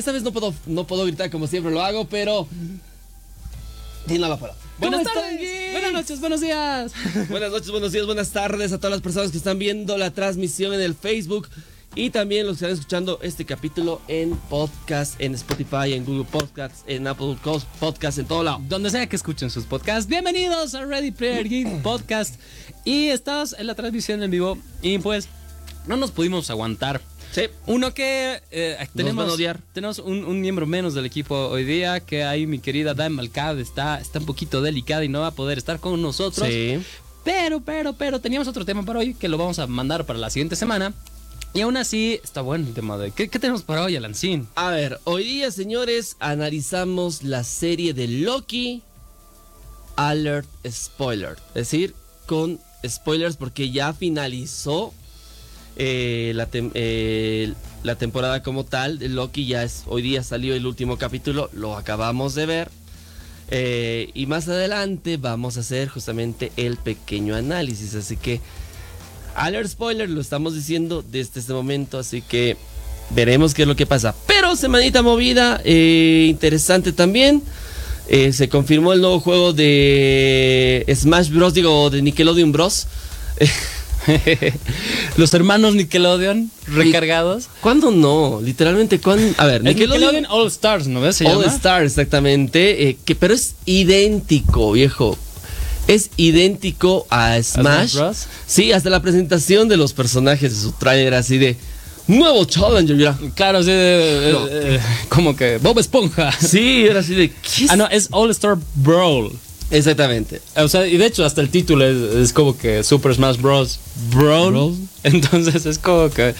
esta vez no puedo, no puedo gritar como siempre lo hago, pero. Dina la palabra. Buenas ¿Cómo están, tardes, Gui? buenas noches, buenos días. Buenas noches, buenos días, buenas tardes a todas las personas que están viendo la transmisión en el Facebook y también los que están escuchando este capítulo en podcast, en Spotify, en Google Podcasts, en Apple Podcasts, en todo lado. Donde sea que escuchen sus podcasts, bienvenidos a Ready Player Geek Podcast. Y estamos en la transmisión en vivo y pues no nos pudimos aguantar. Sí. Uno que eh, tenemos, tenemos un, un miembro menos del equipo hoy día, que ahí mi querida Dan Malcad está, está un poquito delicada y no va a poder estar con nosotros. Sí. Pero, pero, pero teníamos otro tema para hoy que lo vamos a mandar para la siguiente semana. Y aún así está bueno el tema de hoy. ¿Qué, qué tenemos para hoy, Alancín? A ver, hoy día, señores, analizamos la serie de Loki Alert Spoiler. Es decir, con spoilers porque ya finalizó eh, la, eh, la temporada como tal Loki. Ya es, hoy día salió el último capítulo, lo acabamos de ver. Eh, y más adelante vamos a hacer justamente el pequeño análisis. Así que, alert spoiler, lo estamos diciendo desde este momento. Así que veremos qué es lo que pasa. Pero semanita movida, interesante también. Se confirmó el nuevo juego de Smash Bros. Digo, de Nickelodeon Bros. Los hermanos Nickelodeon recargados. ¿Cuándo no? Literalmente, ¿cuándo? A ver, El Nickelodeon All Stars, ¿no ves? Se All llama. Star, exactamente. eh, que, pero es idéntico, viejo. Es idéntico a Smash. Sí, hasta la presentación de los personajes de su trailer así de nuevo Challenger. Mira. Claro, sí, No. eh, como que Bob Esponja. Sí, era así de. ¿qué es? Ah, no, es All Star Brawl. Exactamente. O sea, y de hecho hasta el título es, es como que Super Smash Bros. Brawl. Brawl. Entonces es como que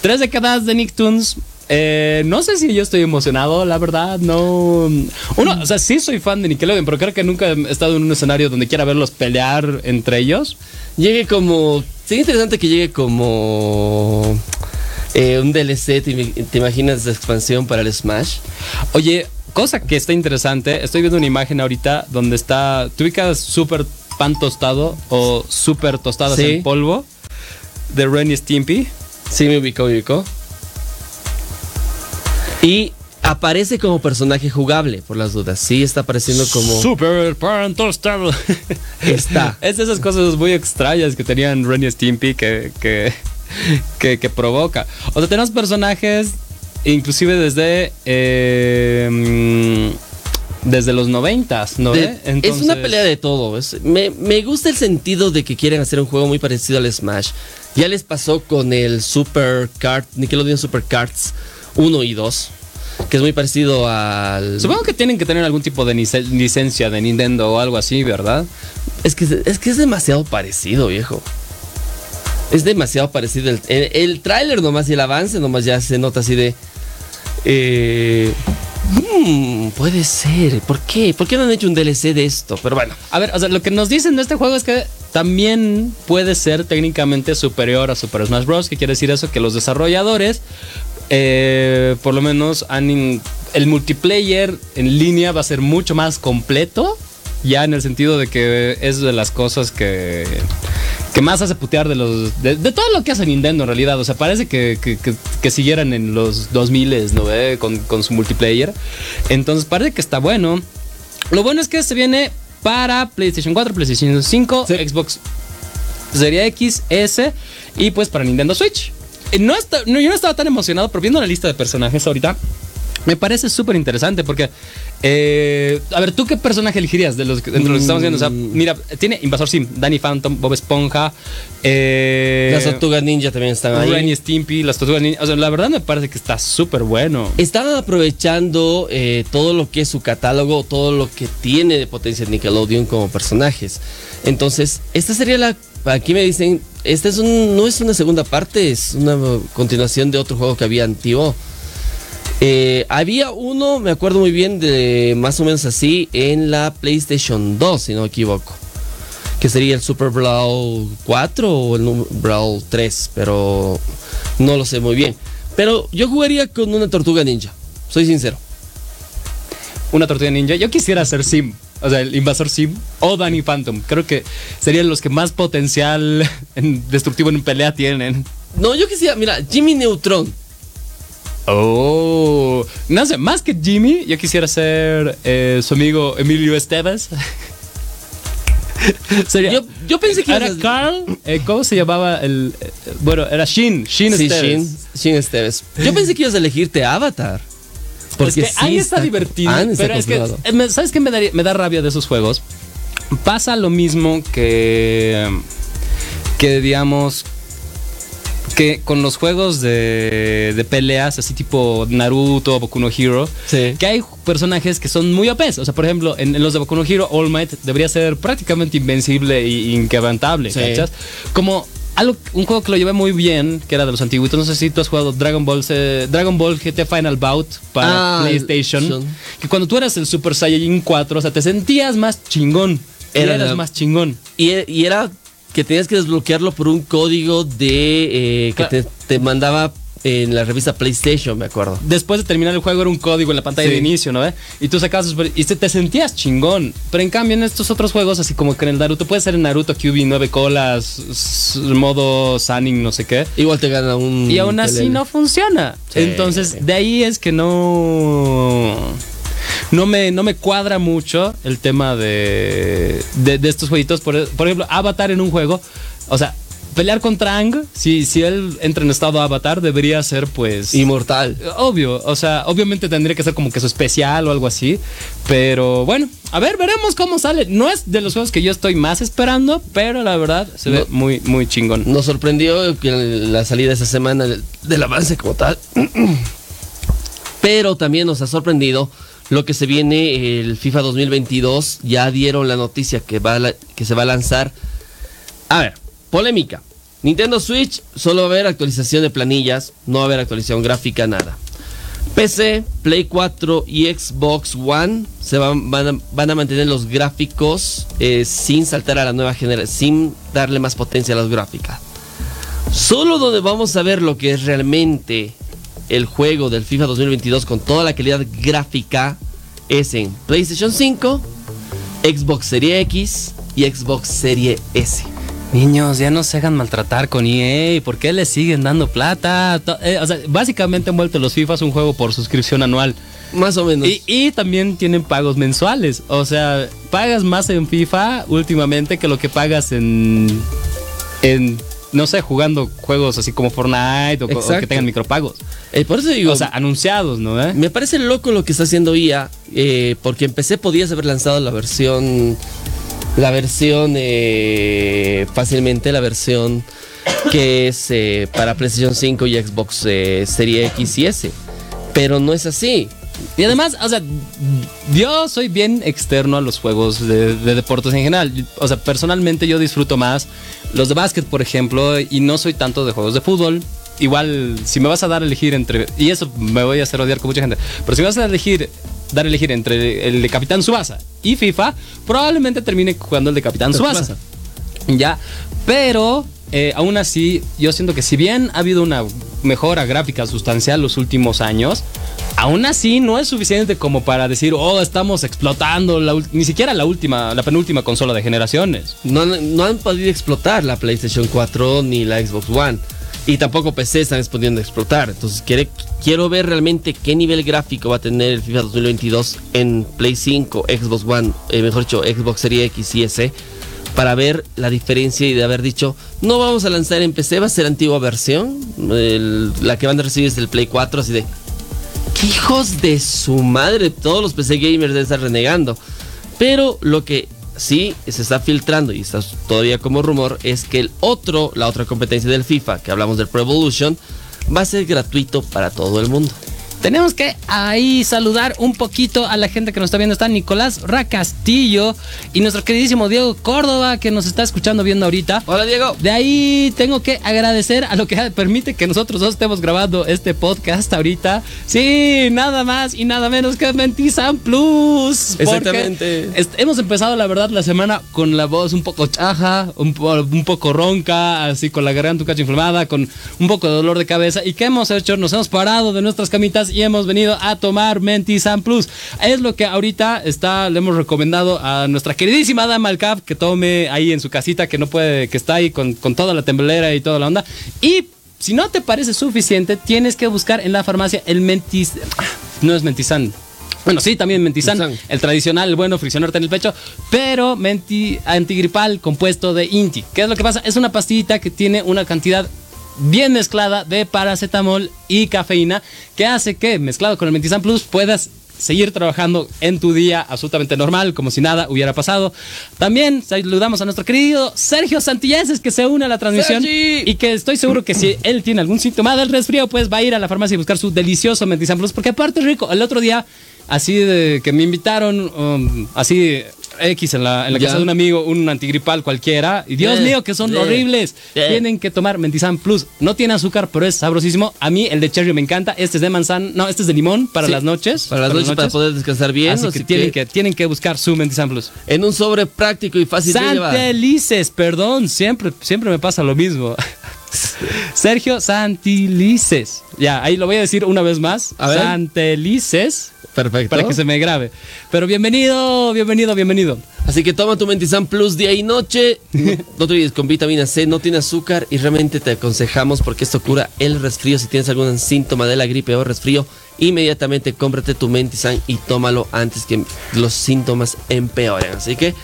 tres décadas de Nicktoons. Eh, no sé si yo estoy emocionado, la verdad, no. Uno, o sea, sí soy fan de Nickelodeon, pero creo que nunca he estado en un escenario donde quiera verlos pelear entre ellos. Llegue como. Sería interesante que llegue como. eh, un DLC, ¿te, te imaginas de expansión para el Smash? Oye, cosa que está interesante, estoy viendo una imagen ahorita donde está, ¿tú ubicas super pan tostado o super tostadas Sí. en polvo de Ren y Stimpy? Sí, me ubicó, me ubicó. Y aparece como personaje jugable, por las dudas. Sí, está apareciendo como. Super pan tostado. Está. es de esas cosas muy extrañas que tenían Ren y Stimpy que, que, que, que provoca. O sea, tenemos personajes inclusive desde... eh, mm, desde los noventas, ¿no? De-? Es una pelea de todo. es- me, me gusta el sentido de que quieren hacer un juego muy parecido al Smash. Ya les pasó con el Super Kart, Nickelodeon Super Karts 1 y 2, que es muy parecido al. Supongo que tienen que tener algún tipo de lic- licencia de Nintendo o algo así, ¿verdad? Es que, es que es demasiado parecido, viejo. Es demasiado parecido. El, el, el tráiler nomás y el avance nomás ya se nota así de... Eh, hmm, puede ser. ¿Por qué? ¿Por qué no han hecho un DLC de esto? Pero bueno. A ver, o sea, lo que nos dicen de este juego es que también puede ser técnicamente superior a Super Smash Bros. ¿Qué quiere decir eso? Que los desarrolladores, eh, por lo menos, han el multiplayer en línea va a ser mucho más completo. Ya en el sentido de que es de las cosas que, que más hace putear de los de, de todo lo que hace Nintendo en realidad. O sea, parece que, que- que- que siguieran en los 2000 ¿no ve? Con, con su multiplayer. Entonces parece que está bueno. Lo bueno es que se viene para PlayStation 4, PlayStation 5, Sí. Xbox Series X, S y pues para Nintendo Switch. Eh, No está- no, yo no estaba tan emocionado, pero viendo la lista de personajes ahorita, me parece súper interesante porque, eh, a ver, ¿tú qué personaje elegirías de los que, entre los que estamos viendo? O sea, Mm. mira, tiene Invasor Sim, Danny Phantom, Bob Esponja, eh, Las tortugas ninja también están ahí. Ren y Stimpy, las tortugas ninja. O sea, la verdad me parece que está súper bueno. Están aprovechando eh, todo lo que es su catálogo, todo lo que tiene de potencia Nickelodeon como personajes. Entonces, esta sería la. Aquí me dicen, esta es un, no es una segunda parte, es una continuación de otro juego que había antiguo. Eh, había uno, me acuerdo muy bien, de más o menos así, en la PlayStation 2, si no me equivoco. Que sería el Super Brawl 4 o el Brawl 3, pero no lo sé muy bien. Pero yo jugaría con una tortuga ninja, soy sincero. Una tortuga ninja. Yo quisiera ser Sim. O sea, el invasor Sim o Danny Phantom. Creo que serían los que más potencial en- destructivo en pelea tienen. No, yo quisiera, mira, Jimmy Neutron. Oh, no sé, más que Jimmy, yo quisiera ser eh, su amigo Emilio Esteves. Sería- Yo, yo pensé que era a- Carl, eh, ¿cómo se llamaba el? eh, bueno, era Shin, Shin Sí, Esteves. Shin, Shin Esteves. Yo pensé que ibas a elegirte Avatar. Porque es que sí ahí está, divertido. Está pero es que, ¿sabes qué me, daría- me da rabia de esos juegos? Pasa lo mismo que. que digamos. Que con los juegos de, de peleas, así tipo Naruto, Boku no Hero, Sí. que hay personajes que son muy OPs. O sea, por ejemplo, en, en los de Boku no Hero, All Might debería ser prácticamente invencible e inquebrantable, Sí. ¿cachas? Como algo, un juego que lo llevé muy bien, que era de los antiguitos. No sé si tú has jugado Dragon Ball, eh, Dragon Ball GT Final Bout para Ah, PlayStation. son- Que cuando tú eras el Super Saiyajin 4, o sea, te sentías más chingón. Era eras más chingón. Y, y era que tenías que desbloquearlo por un código de eh, que te, te mandaba en la revista PlayStation, me acuerdo. Después de terminar el juego era un código en la pantalla Sí. de inicio, ¿no? ve? Y tú sacabas y te, te sentías chingón. Pero en cambio en estos otros juegos, así como que en el Naruto, puede ser en Naruto QB 9 colas, modo Sunning, no sé qué. Igual te gana un. Y aún así no funciona. Sí. Entonces, de ahí es que no. No me, no me cuadra mucho el tema de, de, de estos jueguitos. Por, por ejemplo, Avatar en un juego. O sea, pelear contra Ang, si, si él entra en estado Avatar, debería ser pues. Inmortal. Obvio, o sea, obviamente tendría que ser como que su especial o algo así. Pero bueno, a ver, veremos cómo sale. No es de los juegos que yo estoy más esperando, pero la verdad se ve muy, muy chingón. Nos sorprendió que la salida esa semana del, del avance como tal. Pero también nos ha sorprendido lo que se viene el FIFA 2022. Ya dieron la noticia que, va que se va a lanzar. A ver, polémica. Nintendo Switch solo va a haber actualización de planillas, no va a haber actualización gráfica, nada. PC, Play 4 y Xbox One se van, van a mantener los gráficos eh, sin saltar a la nueva generación, sin darle más potencia a las gráficas. Solo donde vamos a ver lo que es realmente el juego del FIFA 2022 con toda la calidad gráfica es en PlayStation 5, Xbox Serie X y Xbox Serie S. Niños, ya no se hagan maltratar con EA. ¿Por qué le siguen dando plata? Eh, o sea, básicamente han vuelto los FIFAs un juego por suscripción anual. Más o menos. Y, y también tienen pagos mensuales. O sea, pagas más en FIFA últimamente que lo que pagas en. en no sé, jugando juegos así como Fortnite o, que tengan micropagos. Eh, por eso digo, o sea, anunciados, ¿no? eh? Me parece loco lo que está haciendo IA, eh, porque en PC podías haber lanzado la versión, la versión eh, fácilmente, la versión que es para PlayStation 5 y Xbox eh, Serie X y S, pero no es así. Y además, o sea, yo soy bien externo a los juegos de, de deportes en general. O sea, personalmente yo disfruto más los de básquet, por ejemplo, y no soy tanto de juegos de fútbol. Igual, si me vas a dar a elegir entre. Y eso me voy a hacer odiar con mucha gente. Pero si me vas a elegir, dar a elegir entre el de Capitán Subasa y FIFA, probablemente termine jugando el de Capitán Subasa. Ya, pero eh, aún así, yo siento que si bien ha habido una mejora gráfica sustancial los últimos años, aún así no es suficiente como para decir, oh, estamos explotando la ni siquiera la última, la penúltima consola de generaciones. No, no han podido explotar la PlayStation 4 ni la Xbox One. Y tampoco PC están pudiendo explotar. Entonces quiere- quiero ver realmente qué nivel gráfico va a tener el FIFA 2022 en Play 5, Xbox One, eh, mejor dicho, Xbox Series X y S. Para ver la diferencia y de haber dicho, no vamos a lanzar en PC, va a ser antigua versión. El- la que van a recibir es del Play 4, así de... ¡Qué hijos de su madre! Todos los PC gamers deben estar renegando. Pero lo que sí se está filtrando y está todavía como rumor es que el otro, la otra competencia del FIFA, que hablamos del Pro Evolution, va a ser gratuito para todo el mundo. Tenemos que ahí saludar un poquito a la gente que nos está viendo. Está Nicolás Racastillo y nuestro queridísimo Diego Córdoba que nos está escuchando viendo ahorita. Hola Diego. De ahí tengo que agradecer a lo que permite que nosotros dos estemos grabando este podcast ahorita. Sí, nada más y nada menos que Mentizan Plus. Exactamente. hemos empezado, la verdad, la semana con la voz un poco chaja, un poco ronca, así con la garganta un cacho inflamada, con un poco de dolor de cabeza. ¿Y qué hemos hecho? Nos hemos parado de nuestras camitas y hemos venido a tomar Mentizan Plus. Es lo que ahorita está, le hemos recomendado a nuestra queridísima dama Alcap que tome ahí en su casita, que no puede, que está ahí con, con toda la temblera y toda la onda. Y si no te parece suficiente, tienes que buscar en la farmacia el mentis... No es mentizán. Bueno, sí, también Mentizán. el tradicional, el bueno, friccionarte en el pecho, pero menti antigripal compuesto de Inti. ¿Qué es lo que pasa? Es una pastillita que tiene una cantidad bien mezclada de paracetamol y cafeína que hace que, mezclado con el Mentizan Plus, puedas seguir trabajando en tu día absolutamente normal, como si nada hubiera pasado. También saludamos a nuestro querido Sergio Santillases que se une a la transmisión Sergi. y que estoy seguro que si él tiene algún síntoma del resfrío, pues va a ir a la farmacia y buscar su delicioso Mentizan Plus, porque aparte es rico. El otro día, así de que me invitaron, um, así X en la, en la Ya. casa de un amigo, un antigripal cualquiera, y Dios mío, que son horribles. Tienen que tomar Mentizan Plus. No tiene azúcar, pero es sabrosísimo. A mí el de cherry me encanta. Este es de manzana, no, este es de limón para Sí, las noches. Para las noches, para poder descansar bien. Así que, tienen que tienen que buscar su Mentizan Plus. En un sobre práctico y fácil. Santelices, perdón, siempre, siempre me pasa lo mismo. Sergio Santilices. Ya, ahí lo voy a decir una vez más. A. Santelices. Perfecto. Para que se me grabe. Pero bienvenido, bienvenido, bienvenido. Así que toma tu Mentizan Plus día y noche. No, te olvides con vitamina C, no tiene azúcar y realmente te aconsejamos porque esto cura el resfrío. Si tienes algún síntoma de la gripe o resfrío, inmediatamente cómprate tu Mentizan y tómalo antes que los síntomas empeoren. Así que.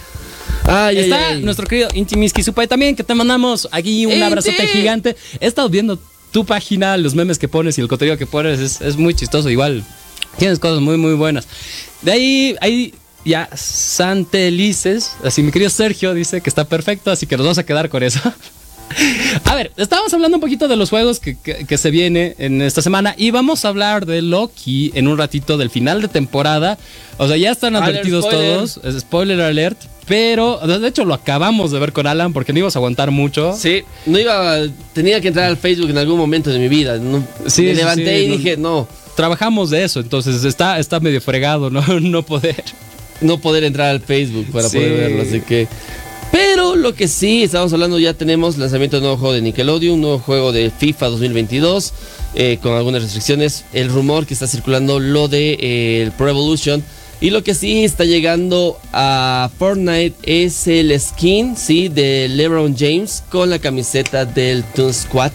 Ay, Está ay. nuestro querido Inti Miski Supai también, que te mandamos aquí un abrazote gigante. He estado viendo tu página, los memes que pones y el contenido que pones, es, es muy chistoso. Igual, tienes cosas muy, muy buenas. De ahí, ahí ya, Santelices, así mi querido Sergio dice que está perfecto, así que nos vamos a quedar con eso. A ver, estábamos hablando un poquito de los juegos que, que- que se viene en esta semana y vamos a hablar de Loki en un ratito del final de temporada. O sea, ya están advertidos spoiler. todos, spoiler alert, pero de hecho lo acabamos de ver con Alan porque no ibas a aguantar mucho. Sí, no iba. Tenía que entrar al Facebook en algún momento de mi vida. No, Sí, me sí, levanté sí, y no- dije, no, Trabajamos de eso, entonces está, está medio fregado, ¿no? No poder. no poder entrar al Facebook para Sí. poder verlo, así que... Pero lo que sí, estamos hablando, ya tenemos lanzamiento de nuevo juego de Nickelodeon, un nuevo juego de FIFA 2022, eh, con algunas restricciones, el rumor que está circulando, lo de eh, el Pro Evolution, y lo que sí está llegando a Fortnite es el skin, sí, de LeBron James con la camiseta del Toon Squad,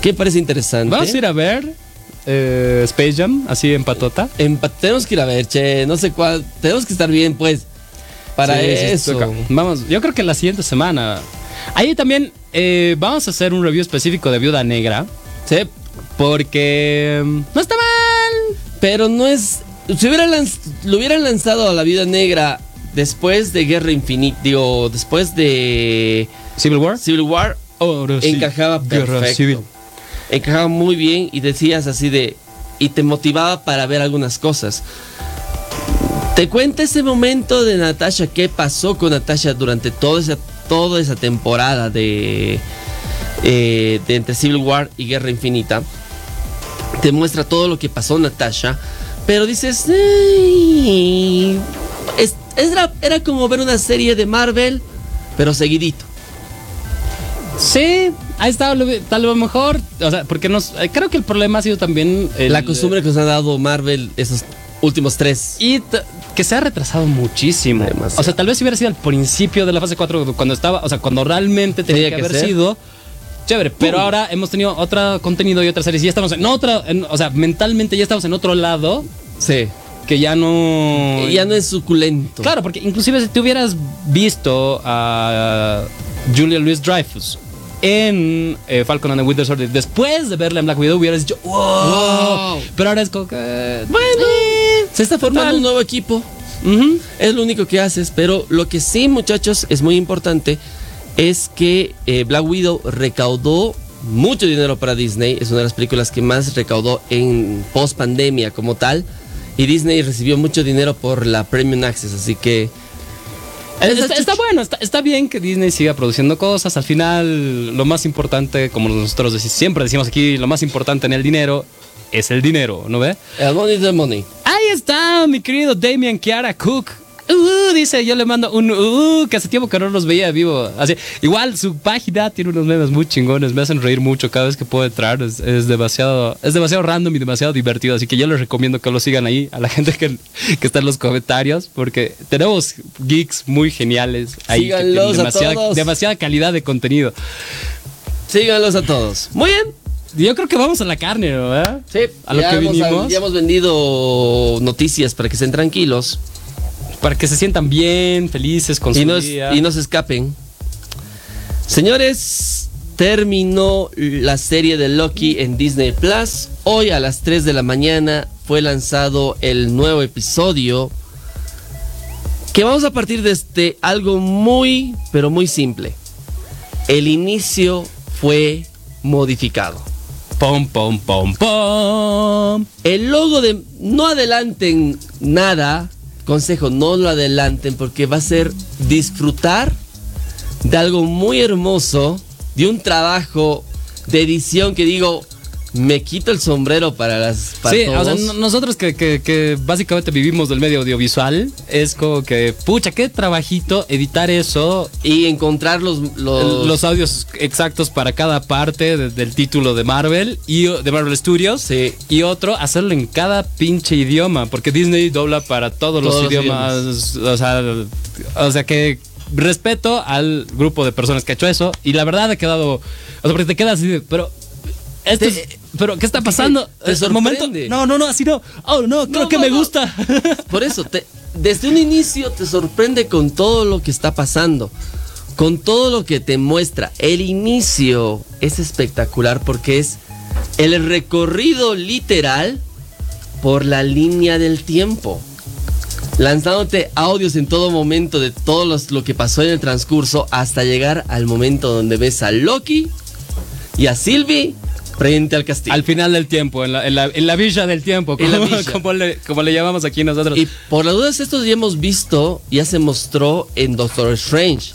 que parece interesante. Vamos a ir a ver eh, Space Jam, así en patota. Tenemos que ir a ver, che, no sé cuál, tenemos que estar bien, pues, para Sí, sí, eso. Vamos, yo creo que la siguiente semana. Ahí también eh, vamos a hacer un review específico de Viuda Negra. Sí, Porque mm, no está mal. pero no es. Si hubiera lanz- lo hubieran lanzado a la Viuda Negra después de Guerra Infinita, digo, después de Civil War. Civil War, Ahora sí, encajaba Guerra perfecto. Civil. Encajaba muy bien y decías así de. Y te motivaba para ver algunas cosas. Te cuenta ese momento de Natasha, qué pasó con Natasha durante toda esa, toda esa temporada de, eh, de entre Civil War y Guerra Infinita. Te muestra todo lo que pasó Natasha, pero dices, es- era como ver una serie de Marvel, pero seguidito. Sí, ahí está, lo, tal lo mejor. O sea, porque nos, eh, creo que el problema ha sido también el- La costumbre que nos ha dado Marvel esos últimos tres. Y que se ha retrasado muchísimo. Demasiado. O sea, tal vez si hubiera sido al principio de la fase 4, cuando estaba, o sea, cuando realmente tenía, Tenía que, que haber ser. sido. Chévere, pero ahora hemos tenido otro contenido y otras series y ya estamos en otra, en- o sea, mentalmente ya estamos en otro lado Sí. que ya no... Ya no es suculento. Claro, porque inclusive si te hubieras visto a Julia Louis Dreyfus en eh, Falcon and the Winter Soldier después de verla en Black Widow hubieras dicho wow, Wow. pero ahora es como que Bueno, se está formando Total. un nuevo equipo. Es lo único que haces, pero lo que sí, muchachos, es muy importante es que eh, Black Widow recaudó mucho dinero para Disney. Es una de las películas que más recaudó en post pandemia como tal. Y Disney recibió mucho dinero por la Premium Access, así que Está, está bueno, está, está bien que Disney siga produciendo cosas. Al final, lo más importante, como nosotros deci- siempre decimos aquí, lo más importante en el dinero es el dinero, ¿no ve? el money is the money. Ahí está, mi querido Damian Kiara Cook. Uh, dice, yo le mando un uh, que hace tiempo que no los veía vivo. Así, igual su página tiene unos memes muy chingones, me hacen reír mucho cada vez que puedo entrar. Es, es demasiado, es demasiado random y demasiado divertido. Así que yo les recomiendo que lo sigan ahí a la gente que, que está en los comentarios, porque tenemos geeks muy geniales ahí. Síganlos a demasiada, todos. demasiada calidad de contenido. Síganlos a todos. Muy bien. yo creo que vamos a la carne, ¿verdad? Sí, a lo ya que hemos, vinimos. ya hemos vendido noticias para que estén tranquilos Para que se sientan bien, felices con y su no, día. y no se escapen. Señores, terminó la serie de Loki en Disney Plus. Hoy a las 3 de la mañana fue lanzado el nuevo episodio. Que vamos a partir de este algo muy, pero muy simple. El inicio fue modificado. Pom, pom, pom, pom. El logo de no adelanten nada, consejo, no lo adelanten porque va a ser disfrutar de algo muy hermoso, de un trabajo de edición que digo, me quito el sombrero para las para Sí, o sea, todos. no- nosotros que, que- que básicamente vivimos del medio audiovisual, es como que, pucha, qué trabajito editar eso, y encontrar los, los, los audios exactos para cada parte de- del título de Marvel y de Marvel Studios. Sí. Y otro, hacerlo en cada pinche idioma, porque Disney dobla para todos, los, Todos los idiomas. O sea, o sea que respeto al grupo de personas que ha hecho eso. Y la verdad ha quedado. O sea, porque te quedas así. Pero. Esto Te- es- pero, ¿qué está pasando? te ¿Es el momento? sorprende. No, no, no, así no. Oh, no, creo No, que no, me no. gusta. Por eso, te- desde un inicio te sorprende con todo lo que está pasando, con todo lo que te muestra. El inicio es espectacular porque es el recorrido literal por la línea del tiempo. Lanzándote audios en todo momento de todo los- lo que pasó en el transcurso hasta llegar al momento donde ves a Loki y a Sylvie frente al castillo. Al final del tiempo, en la, en la, en la villa del tiempo, En como, la villa. como le, como le llamamos aquí nosotros. Y por las dudas, esto ya hemos visto, ya se mostró en Doctor Strange.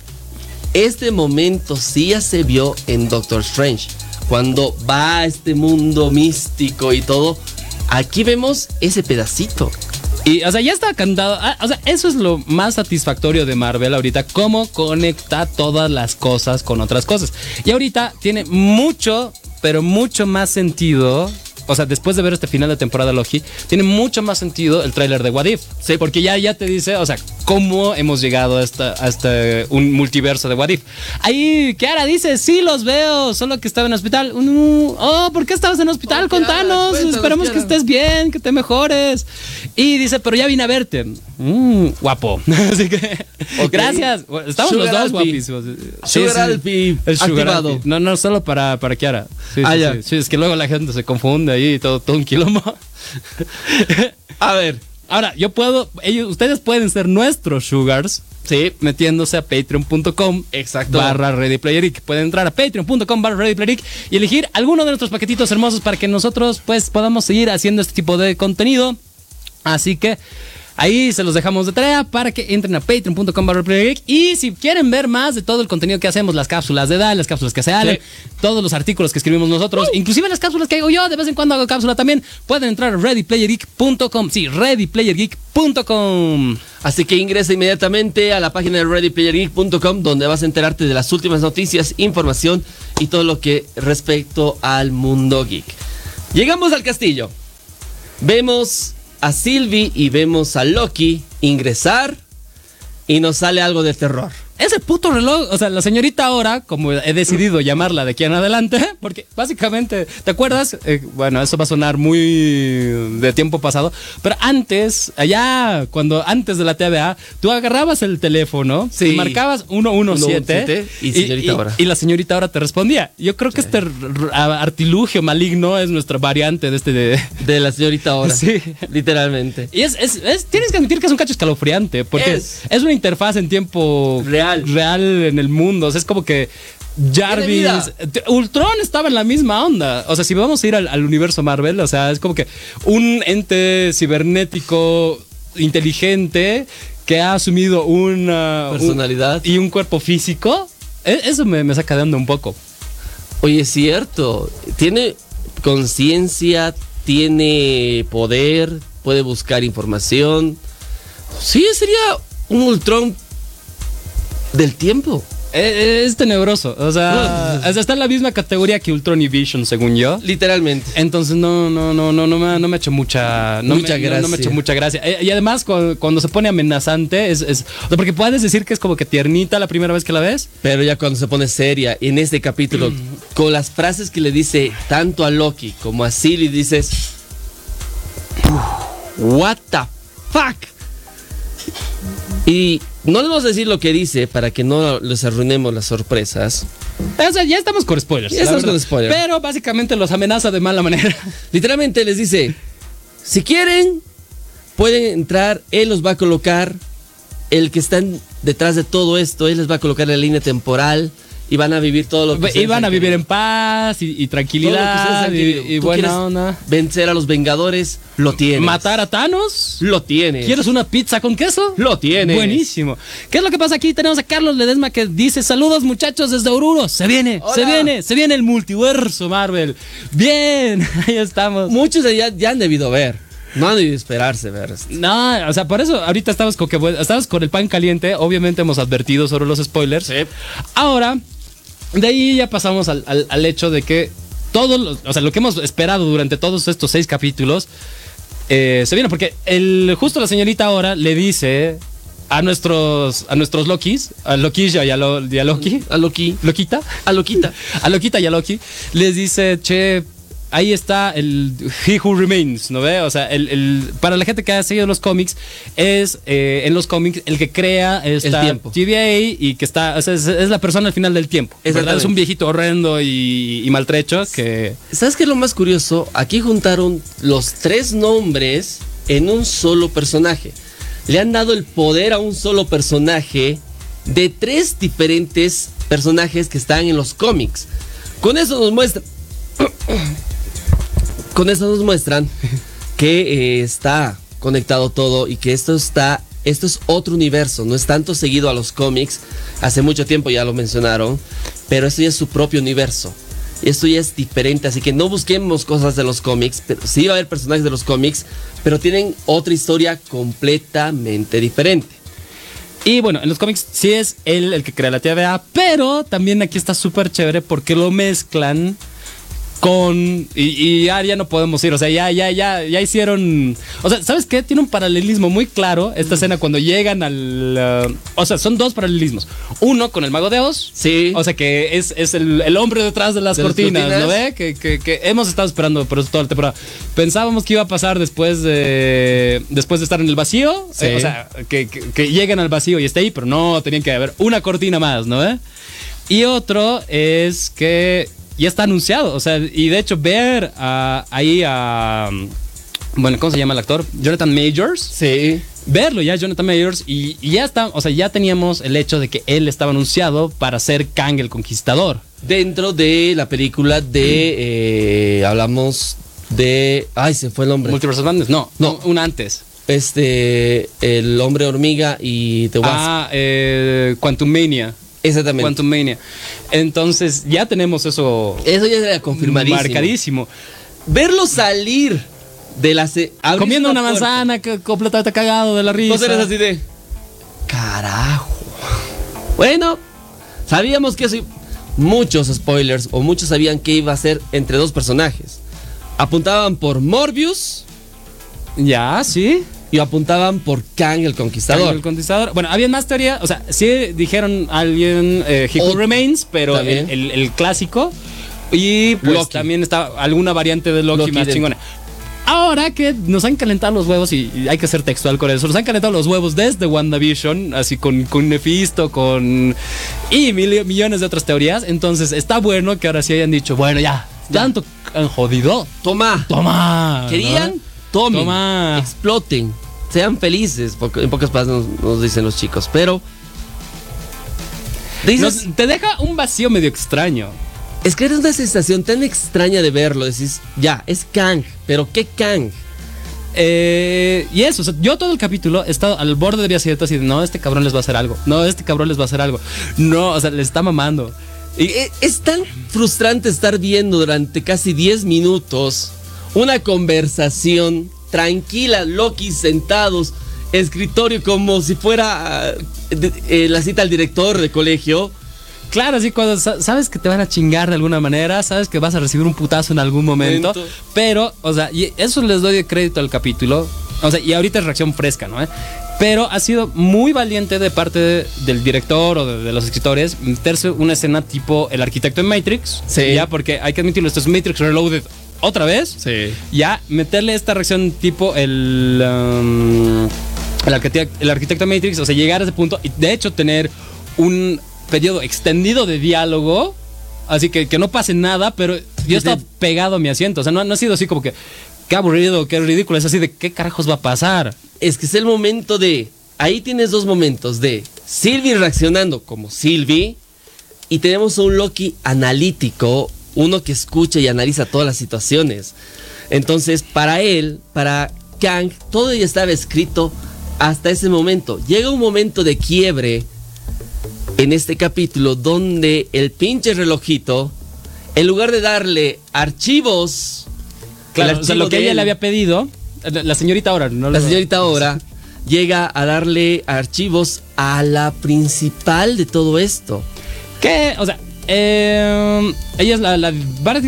Este momento sí ya se vio en Doctor Strange. Cuando va a este mundo místico y todo, aquí vemos ese pedacito. Y, o sea, ya está cantado. Ah, o sea, eso es lo más satisfactorio de Marvel ahorita. Cómo conecta todas las cosas con otras cosas. Y ahorita tiene mucho, pero mucho más sentido. O sea, después de ver este final de temporada Loki, tiene mucho más sentido el tráiler de What If. Sí. Porque ya, ya te dice, o sea, cómo hemos llegado a, esta, a este un multiverso de What If. Ahí, Kiara dice, sí los veo, solo que estaba en hospital. Mm, oh, ¿por qué estabas en hospital? Oh, Kiara, Contanos, esperemos que Kiara. estés bien, que te mejores. Y dice, pero ya vine a verte. Mm, guapo. Así que, gracias. Estamos Sugar los dos Alpi. guapísimos. Sugar Alpi El Sugar activado. Alpi. No, no, solo para, para Kiara. Sí, Ah, sí, ya. sí. Sí, es que luego la gente se confunde ahí y todo, todo un quilombo. A ver, Ahora, yo puedo, ellos, ustedes pueden ser nuestros sugars. Sí, metiéndose a patreon.com Exacto. barra Ready Player Geek. Pueden entrar a patreon.com barra Ready Player Geek y elegir alguno de nuestros paquetitos hermosos para que nosotros pues podamos seguir haciendo este tipo de contenido. Así que ahí se los dejamos de tarea para que entren a patreon.com. Y si quieren ver más de todo el contenido que hacemos, las cápsulas de Dal, las cápsulas que hace Allen, todos los artículos que escribimos nosotros, inclusive las cápsulas que hago yo, de vez en cuando hago cápsula también, pueden entrar a readyplayergeek.com. Sí, readyplayergeek.com. así que ingresa inmediatamente a la página de readyplayergeek.com donde vas a enterarte de las últimas noticias, información y todo lo que respecto al mundo geek. Llegamos al castillo. Vemos a Sylvie y vemos a Loki ingresar y nos sale algo de terror. Ese puto reloj, o sea, la señorita ahora, como he decidido llamarla de aquí en adelante, porque básicamente, ¿te acuerdas? Eh, bueno, eso va a sonar muy de tiempo pasado, pero antes, allá, cuando antes de la TVA, tú agarrabas el teléfono Sí. y marcabas 117 117, y señorita ahora. y la señorita ahora te respondía. Yo creo que este artilugio maligno es nuestra variante de este de... De la señorita ahora. Sí. Literalmente. Y es, es- es- tienes que admitir que es un cacho escalofriante, porque Es. es, una interfaz en tiempo Real. Real en el mundo. O sea, es como que Jarvis. Ultron estaba en la misma onda. O sea, si vamos a ir al, al universo Marvel, o sea, es como que un ente cibernético inteligente que ha asumido una un- Personalidad. y un cuerpo físico. E- Eso me, me saca de onda un poco. Oye, es cierto. Tiene conciencia, tiene poder, puede buscar información. Sí, sería un Ultron del tiempo. Eh, Es, tenebroso. O sea, está en la misma categoría que Ultron y Vision, según yo. Literalmente. Entonces no, no, no, no, no me, no me ha hecho mucha, no Mucha me, no- no me ha hecho gracia. mucha gracia. Eh, Y además cu- cuando, se pone amenazante es, es- o sea, porque puedes decir que es como que tiernita la primera vez que la ves. Pero ya cuando se pone seria, en este capítulo, con las frases que le dice tanto a Loki como a Silly, dices. What the fuck? Y no les vamos a decir lo que dice para que no les arruinemos las sorpresas. O sea, ya estamos con spoilers. Ya estamos verdad. con spoilers. Pero básicamente los amenaza de mala manera. Literalmente les dice: si quieren, pueden entrar, él los va a colocar. El que está detrás de todo esto, él les va a colocar la línea temporal y van a vivir todo lo que Y van a vivir en paz y, tranquilidad y, y ¿Tú buena quieres onda. Vencer a los Vengadores, lo tienes. ¿Matar a Thanos? Lo tienes. ¿Quieres una pizza con queso? Lo tienes. Buenísimo. ¿Qué es lo que pasa aquí? Tenemos a Carlos Ledesma que dice: Saludos, muchachos, desde Oruro. Se viene, Hola. se viene, se viene el multiverso Marvel. Bien, ahí estamos. Muchos de ya, ya han debido ver. No han debido esperarse ver. esto. No, o sea, por eso ahorita estamos con, que, estamos con el pan caliente. Obviamente hemos advertido sobre los spoilers. Ahora, de ahí ya pasamos al, al- al hecho de que todos los, o sea, lo que hemos esperado durante todos estos seis capítulos eh, se viene porque el, justo la señorita ahora le dice a nuestros, a nuestros Lokis, a Lokisha y a, Lo- y a Loki, A Loki. Lokita, A Loquita. a Lokita y a Loki, les dice, che, ahí está el He Who Remains, ¿no ve? O sea, el, el- para la gente que ha seguido los cómics, es eh, en los cómics el que crea esta tiempo. TVA y que está, o sea, es, es la persona al final del tiempo. ¿verdad? Es un viejito horrendo y, y maltrecho que... ¿Sabes qué es lo más curioso? Aquí juntaron los tres nombres en un solo personaje. Le han dado el poder a un solo personaje de tres diferentes personajes que están en los cómics. Con eso nos muestra. Con eso nos muestran que eh, está conectado todo y que esto está. Esto es otro universo, no es tanto seguido a los cómics. Hace mucho tiempo ya lo mencionaron, pero esto ya es su propio universo. Esto ya es diferente, así que no busquemos cosas de los cómics. Pero sí va a haber personajes de los cómics, pero tienen otra historia completamente diferente. Y bueno, en los cómics sí es él el que crea la TVA, pero también aquí está súper chévere porque lo mezclan con... Y, y ya, ya no podemos ir, o sea, ya, ya, ya, ya hicieron... O sea, ¿sabes qué? Tiene un paralelismo muy claro esta escena cuando llegan al... uh, o sea, son dos paralelismos. Uno con el mago de Oz. Sí. O sea, que es, es el, el hombre detrás de las De cortinas. ¿no ve? Que, que- que hemos estado esperando por eso toda la temporada. Pensábamos que iba a pasar después de después de estar en el vacío. Sí. Eh, o sea, que, que- que lleguen al vacío y esté ahí, pero no, tenían que haber una cortina más, ¿no ve? Y otro es que ya está anunciado. O sea, y de hecho ver ahí a... Bueno, ¿cómo se llama el actor? Jonathan Majors Sí. verlo ya Jonathan Mayors y, y ya está, o sea, ya teníamos el hecho de que él estaba anunciado para ser Kang el Conquistador. Dentro de la película de. eh, hablamos de. Ay, se fue el nombre. Multiverse Madness, no, No. un antes. Este. El hombre hormiga y The Wasp. Ah, eh, Quantum Mania. Exactamente. Quantum Mania. Entonces ya tenemos eso Eso ya era confirmadísimo. marcadísimo. Verlo salir de la. Comiendo una puerta. manzana que completamente cagado de la risa. Vos eres así de. Carajo. Bueno, sabíamos que eso. Muchos spoilers, o muchos sabían que iba a ser entre dos personajes. Apuntaban por Morbius Ya, sí. Y apuntaban por Kang el Conquistador. Kang el Conquistador. Bueno, había más teoría. O sea, sí dijeron alguien eh, He Who Remains, pero el, También. el- el clásico. Y pues Loki. también está alguna variante de Loki, Loki más de- chingona. Ahora que nos han calentado los huevos, y, y hay que ser textual con eso, nos han calentado los huevos desde WandaVision, así con, con Nefisto, con. y mil- millones de otras teorías. Entonces está bueno que ahora sí hayan dicho, bueno, ya, tanto han jodido. Toma. Toma. ¿Querían? ¿no? Tomen. Toma. Exploten. Sean felices. porque en pocas palabras nos, nos dicen los chicos. Pero. Dices, te deja un vacío medio extraño. es que eres una sensación tan extraña de verlo. Decís, ya, es Kang. Pero ¿qué Kang? Eh, y eso, o sea, yo todo el capítulo he estado al borde de mi asiento así de, no, este cabrón les va a hacer algo. No, este cabrón les va a hacer algo. No, o sea, le está mamando. Y e- es tan frustrante estar viendo durante casi 10 minutos una conversación tranquila, Loki sentados, escritorio como si fuera de- eh, la cita al director de colegio, Claro, así cuando sa- sabes que te van a chingar de alguna manera, sabes que vas a recibir un putazo en algún momento, Momento. pero, o sea, y eso les doy de crédito al capítulo, o sea, y ahorita es reacción fresca, ¿no? eh? Pero ha sido muy valiente de parte de- del director o de, de los escritores meterse una escena tipo el arquitecto en Matrix, Sí. ya, porque hay que admitirlo, esto es Matrix Reloaded otra vez, Sí. ya meterle esta reacción tipo el, um, el, arquitecto, el arquitecto Matrix, o sea, llegar a ese punto y de hecho tener un periodo extendido de diálogo, así que que no pase nada, pero yo estaba pegado a mi asiento, o sea, no, no ha sido así como que, qué aburrido, qué ridículo, es así de, ¿qué carajos va a pasar? Es que es el momento de. Ahí tienes dos momentos de Sylvie reaccionando como Sylvie. Y tenemos a un Loki analítico, uno que escucha y analiza todas las situaciones. Entonces, para él, para Kang, todo ya estaba escrito hasta ese momento. Llega un momento de quiebre en este capítulo donde el pinche relojito, en lugar de darle archivos, Claro, el o sea, archivo lo que ella él, le había pedido, la señorita ahora, no la señorita ahora llega a darle archivos a la principal de todo esto. ¿Qué? O sea, eh, ella es la, la-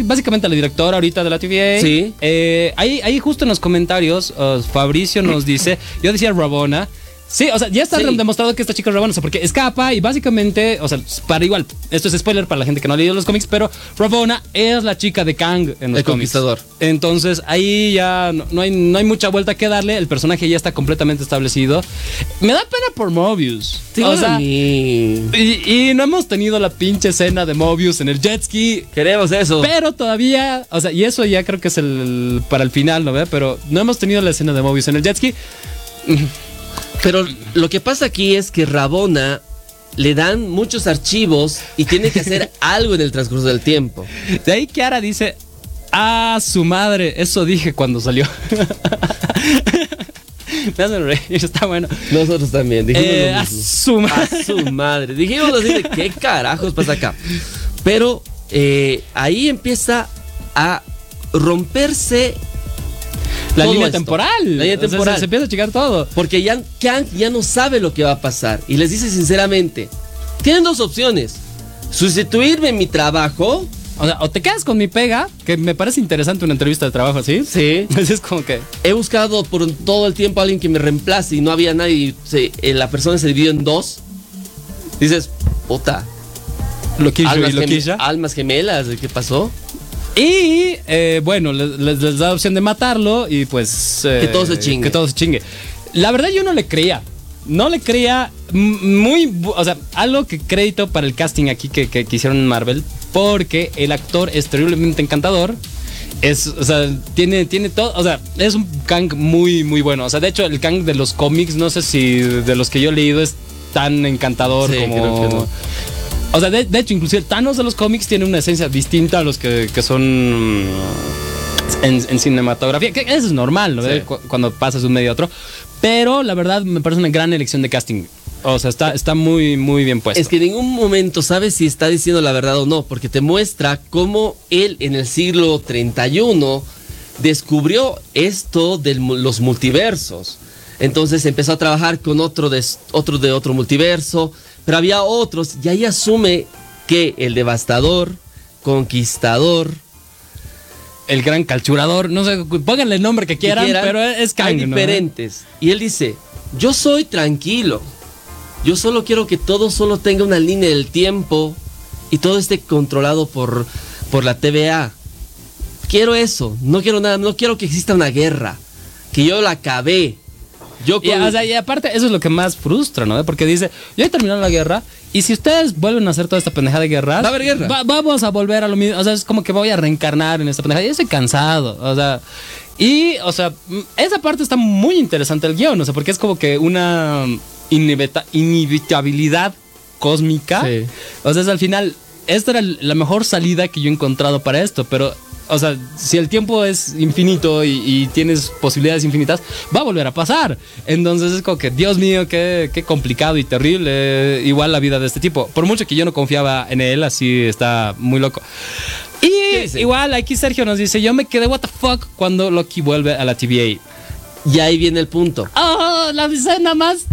básicamente la directora ahorita de la TVA. Sí. Eh, ahí, ahí justo en los comentarios, uh, Fabricio nos dice, yo decía Rabona. Sí, o sea, ya está Sí. demostrado que esta chica es sea, porque escapa y básicamente, o sea, para igual, esto es spoiler para la gente que no ha leído los cómics, pero Rabona es la chica de Kang en los El cómics. Conquistador. Entonces ahí ya no, no hay, no hay mucha vuelta que darle, el personaje ya está completamente establecido. Me da pena por Mobius. O sea, y, y no hemos tenido la pinche escena de Mobius en el jet ski. Queremos eso. Pero todavía, o sea, y eso ya creo que es el para el final, ¿no ve? Pero no hemos tenido la escena de Mobius en el jet ski. Pero lo que pasa aquí es que Rabona le dan muchos archivos y tiene que hacer algo en el transcurso del tiempo. De ahí Kiara dice, ah, su madre, eso dije cuando salió. Me hacen reír, está bueno. Nosotros también dijimos Eh, lo a mismo. su A madre. su madre. Dijimos así de qué carajos pasa acá. Pero eh, ahí empieza a romperse La todo línea esto. temporal. La línea O sea, se- temporal. se, empieza a checar todo. Porque ya Kang ya no sabe lo que va a pasar. Y les dice sinceramente, tienen dos opciones. Sustituirme en mi trabajo. O sea, o te quedas con mi pega, que me parece interesante una entrevista de trabajo así. Sí. Es como que. He buscado por todo el tiempo a alguien que me reemplace y no había nadie. se- eh, la persona se dividió en dos. Dices, puta. Almas, y gem- almas gemelas, ¿qué pasó? Y eh, bueno, les, les- les da la opción de matarlo y pues. eh, Que todo se chingue. Que todo se chingue. La verdad, yo no le creía. No le creía muy. O sea, algo que crédito para el casting aquí que, que, que hicieron en Marvel. Porque el actor es terriblemente encantador. Es, o sea, tiene, tiene todo. O sea, es un Kang muy, muy bueno. O sea, de hecho, el Kang de los cómics, no sé si de los que yo he leído es tan encantador Sí, como. creo que no. O sea, de, de hecho, inclusive Thanos de los cómics tiene una esencia distinta a los que, que son mm, en, en cinematografía. Que eso es normal, ¿no? Sí. Cu- Cuando pasas de un medio a otro. Pero la verdad me parece una gran elección de casting. O sea, está, está muy, muy bien puesto. Es que en ningún momento sabes si está diciendo la verdad o no, porque te muestra cómo él en el siglo 31 descubrió esto de los multiversos. Entonces empezó a trabajar con otro de, otro de otro multiverso, pero había otros y ahí asume que el devastador, conquistador, el gran calchurador, no sé, pónganle el nombre que quieran, quieran, pero es Kang, hay ¿no? diferentes. Y él dice, yo soy tranquilo. Yo solo quiero que todo solo tenga una línea del tiempo y todo esté controlado por, por la TVA. Quiero eso, no quiero nada, no quiero que exista una guerra. Que yo la acabé. Yo Y, con- o sea, y aparte, eso es lo que más frustra, ¿no? Porque dice, ya he terminado la guerra, y si ustedes vuelven a hacer toda esta pendejada de guerras, Va a haber guerra. va- vamos a volver a lo mismo. O sea, es como que voy a reencarnar en esta pendejada. Ya estoy cansado. O sea, y, o sea, mm, esa parte está muy interesante el guion, o sea, porque es como que una inevita- inevitabilidad cósmica. Sí. O sea, es al final, esta era la mejor salida que yo he encontrado para esto, pero. O sea, si el tiempo es infinito y, y tienes posibilidades infinitas, va a volver a pasar. Entonces es como que, Dios mío, qué, qué complicado y terrible. eh, igual la vida de este tipo. Por mucho que yo no confiaba en él, así está muy loco. ¿Qué Y igual aquí Sergio nos dice, yo me quedé what the fuck cuando Loki vuelve a la TVA. Y ahí viene el punto. ¡Oh! La escena más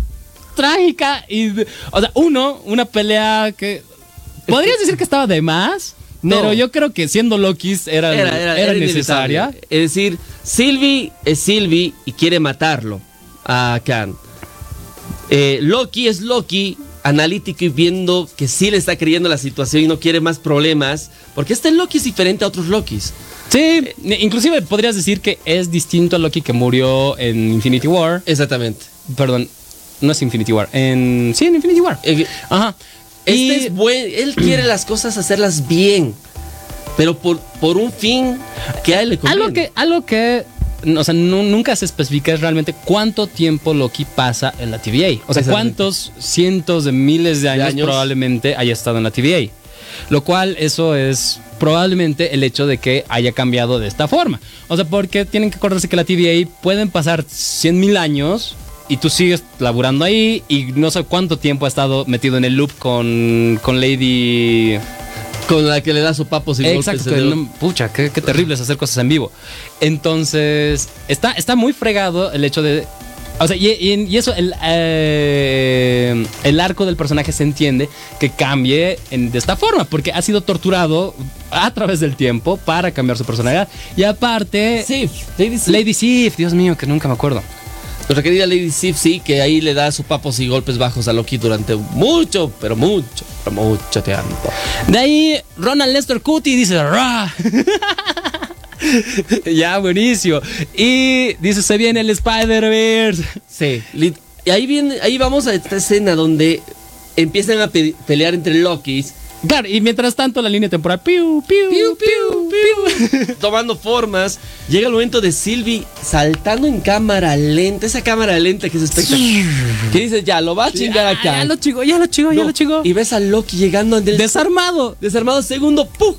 trágica. Y, o sea, uno, una pelea que podrías decir que estaba de más. No. Pero yo creo que siendo Lokis era, Era, era- era era necesaria. Es decir, Sylvie es Sylvie y quiere matarlo a Khan. Eh, Loki es Loki, analítico y viendo que sí le está creyendo la situación y no quiere más problemas. Porque este Loki es diferente a otros Lokis. Sí, inclusive podrías decir que es distinto a Loki que murió en Infinity War. Exactamente. Perdón, no es Infinity War. En, sí, en Infinity War. Eh, Ajá. Este Y- es buen, él quiere las cosas hacerlas bien, pero por, por un fin que a él le conviene. Algo que, algo que, o sea, nu- nunca se especifica es realmente cuánto tiempo Loki pasa en la TVA. O sea, cuántos cientos de miles de años, años. probablemente haya estado en la TVA. Lo cual, eso es probablemente el hecho de que haya cambiado de esta forma. O sea, porque tienen que acordarse que la TVA pueden pasar 100 mil años y tú sigues laburando ahí y no sé cuánto tiempo ha estado metido en el loop con, con Lady... Con la que le da sopapos y Exacto, golpes. no- pucha, qué, qué terrible es hacer cosas en vivo. Entonces, está, está muy fregado el hecho de. O sea, y, y- y eso, el, eh, el arco del personaje se entiende que cambie en- de esta forma, porque ha sido torturado a través del tiempo para cambiar su personalidad. Y aparte, Sif, Lady Sif. Lady Sif, Dios mío, que nunca me acuerdo. Nuestra querida Lady Sif, sí, que ahí le da sopapos y golpes bajos a Loki durante mucho, pero mucho, pero mucho tiempo. De ahí, Ronald Lester Cutie dice, "Ra". ya, buenísimo. Y dice, se viene el Spider-Verse. Sí. Y ahí viene, ahí vamos a esta escena donde empiezan a pe- pelear entre Lokis, Claro, y mientras tanto la línea temporal, piu, piu, Piu, piu, piu, piu. tomando formas. Llega el momento de Sylvie saltando en cámara lenta, esa cámara lenta que es espectacular. que dices, ya, lo va a chingar Ya, acá. ya lo chingó, ya lo chingó, ya No, lo chingó. Y ves a Loki llegando del Desarmado. desarmado segundo, ¡pum!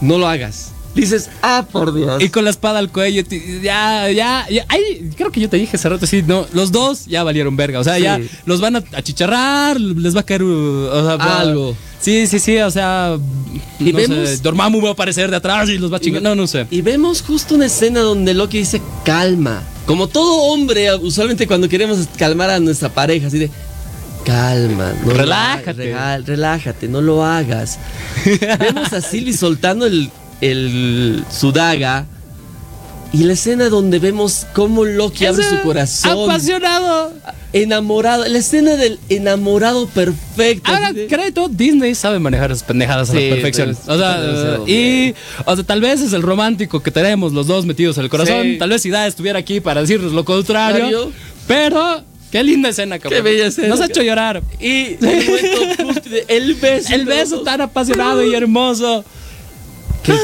No lo hagas. Dices, ah, por Dios. Y con la espada al cuello, ya, ya, ya. Ay, creo que yo te dije hace rato, sí, no, los dos ya valieron verga. O sea, Sí. ya los van a achicharrar, les va a caer uh, o sea, va- Algo. Sí, sí, sí, o sea. Y no vemos- sé, Dormammu va a aparecer de atrás y los va a chingar. No, no sé. Y vemos justo una escena donde Loki dice, calma. Como todo hombre, usualmente cuando queremos calmar a nuestra pareja, así de, calma. no Relájate. hagas, relájate, no lo hagas. vemos a Sylvie soltando el, el, su daga. Y la escena donde vemos cómo Loki abre su corazón. Apasionado. Enamorado. La escena del enamorado perfecto. Ahora, crédito, Disney sabe manejar esas pendejadas a la perfección. pero O sea, pero y, o sea, tal vez es el romántico que tenemos los dos metidos en el corazón. Sí. Tal vez Ida estuviera aquí para decirnos lo contrario. Pero, qué linda escena, cabrón. Qué bella escena. Nos ha hecho llorar. Y el momento el beso. El beso tan apasionado y hermoso. Ah,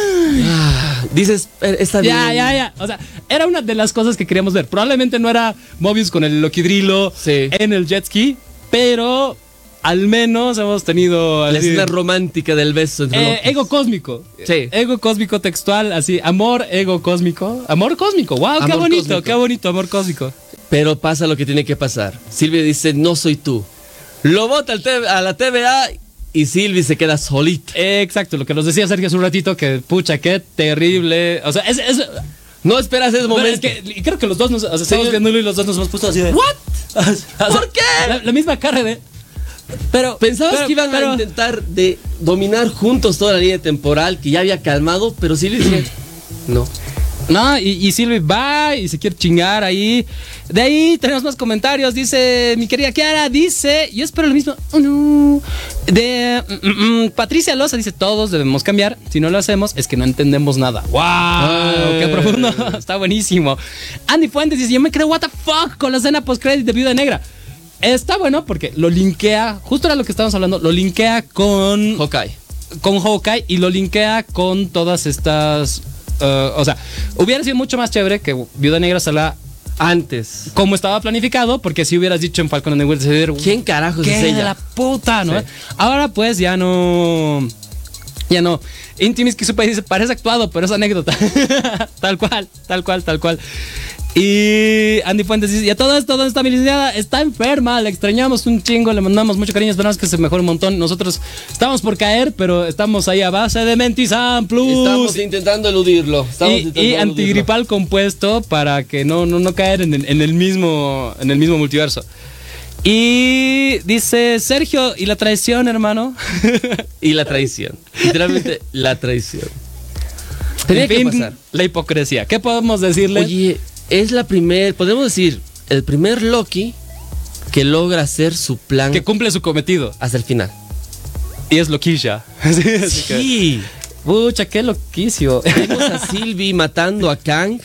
Dices, eh, está bien. Ya, ya, ya. O sea, era una de las cosas que queríamos ver. Probablemente no era Mobius con el Loquidrilo Sí. en el jet ski, pero al menos hemos tenido. La así- escena romántica del beso entre Eh, ego cósmico. Sí. Ego cósmico textual, así. Amor, ego cósmico. Amor cósmico. Wow, qué bonito, cósmico. qué bonito, amor cósmico. Pero pasa lo que tiene que pasar. Silvia dice, no soy tú. Lo bota a la TVA y Silvia se queda solita. Exacto, lo que nos decía Sergio hace un ratito, que pucha, qué terrible. O sea, es. es No esperas ese momento. es que y creo que los dos nos. O sea, estamos Sí. viéndolo y los dos nos hemos puesto así de. ¿What? ¿Por qué? La, la misma cara de. Pero. Pensabas pero- que iban pero- a intentar de dominar juntos toda la línea temporal que ya había calmado, pero Silvia dice, no. No, y, y Silvi va y se quiere chingar ahí. De ahí tenemos más comentarios. Dice mi querida Kiara, dice, yo espero lo mismo. Oh, no. De mm, mm, mm, Patricia Loza dice, todos debemos cambiar. Si no lo hacemos, es que no entendemos nada. ¡Wow! ¡Qué profundo! Está buenísimo. Andy Fuentes dice, yo me creo what the fuck con la escena post-credit de Viuda Negra. Está bueno porque lo linkea, justo era lo que estábamos hablando, lo linkea con Hawkeye. con Hawkeye y lo linkea con todas estas. Eh, o sea, hubiera sido mucho más chévere que Viuda Negra salga Antes. como estaba planificado, porque si hubieras dicho en Falcon and the Winter ¿Quién carajos ¿qué es ella? la puta, no? Sí. Ahora pues ya no. Ya no. Intimis que supe dice, parece actuado, pero es anécdota. tal cual, tal cual, tal cual. Y Andy Fuentes dice, y a todo esto, ¿dónde está mi licenciada? Está enferma, la extrañamos un chingo, le mandamos mucho cariño, esperamos que se mejore un montón. Nosotros estamos por caer, pero estamos ahí a base de Mentizan Plus. Estamos intentando eludirlo. Estamos y, intentando y eludirlo. antigripal compuesto para que no, no, no caer en el, en el mismo, en el mismo multiverso. Y dice Sergio, ¿y la traición, hermano? y la traición. Literalmente, la traición. Tenía que pasar. La hipocresía. ¿Qué podemos decirle? Oye, es la primer, podemos decir, el primer Loki que logra hacer su plan. Que cumple su cometido. Hasta el final. Y es loquilla. sí. Pucha, qué loquicio. Vemos a Sylvie matando a Kang.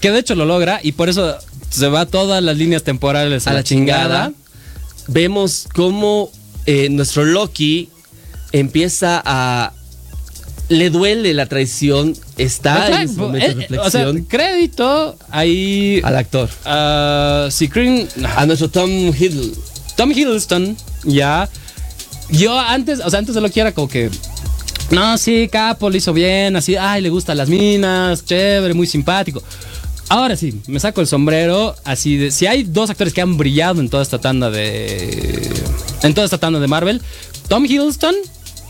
Que de hecho lo logra y por eso se va todas las líneas temporales a, la chingada. Vemos cómo eh, nuestro Loki empieza a le duele la traición, está en su momento de reflexión. O sea, crédito ahí al actor. a nuestro Tom Hiddleston. Tom Hiddleston, ya. Yo antes, o sea, antes de lo que era como que no, sí, Capo lo hizo bien, así, ay, le gustan las minas, chévere, muy simpático. Ahora sí, me saco el sombrero, así de, si hay dos actores que han brillado en toda esta tanda de en toda esta tanda de Marvel, Tom Hiddleston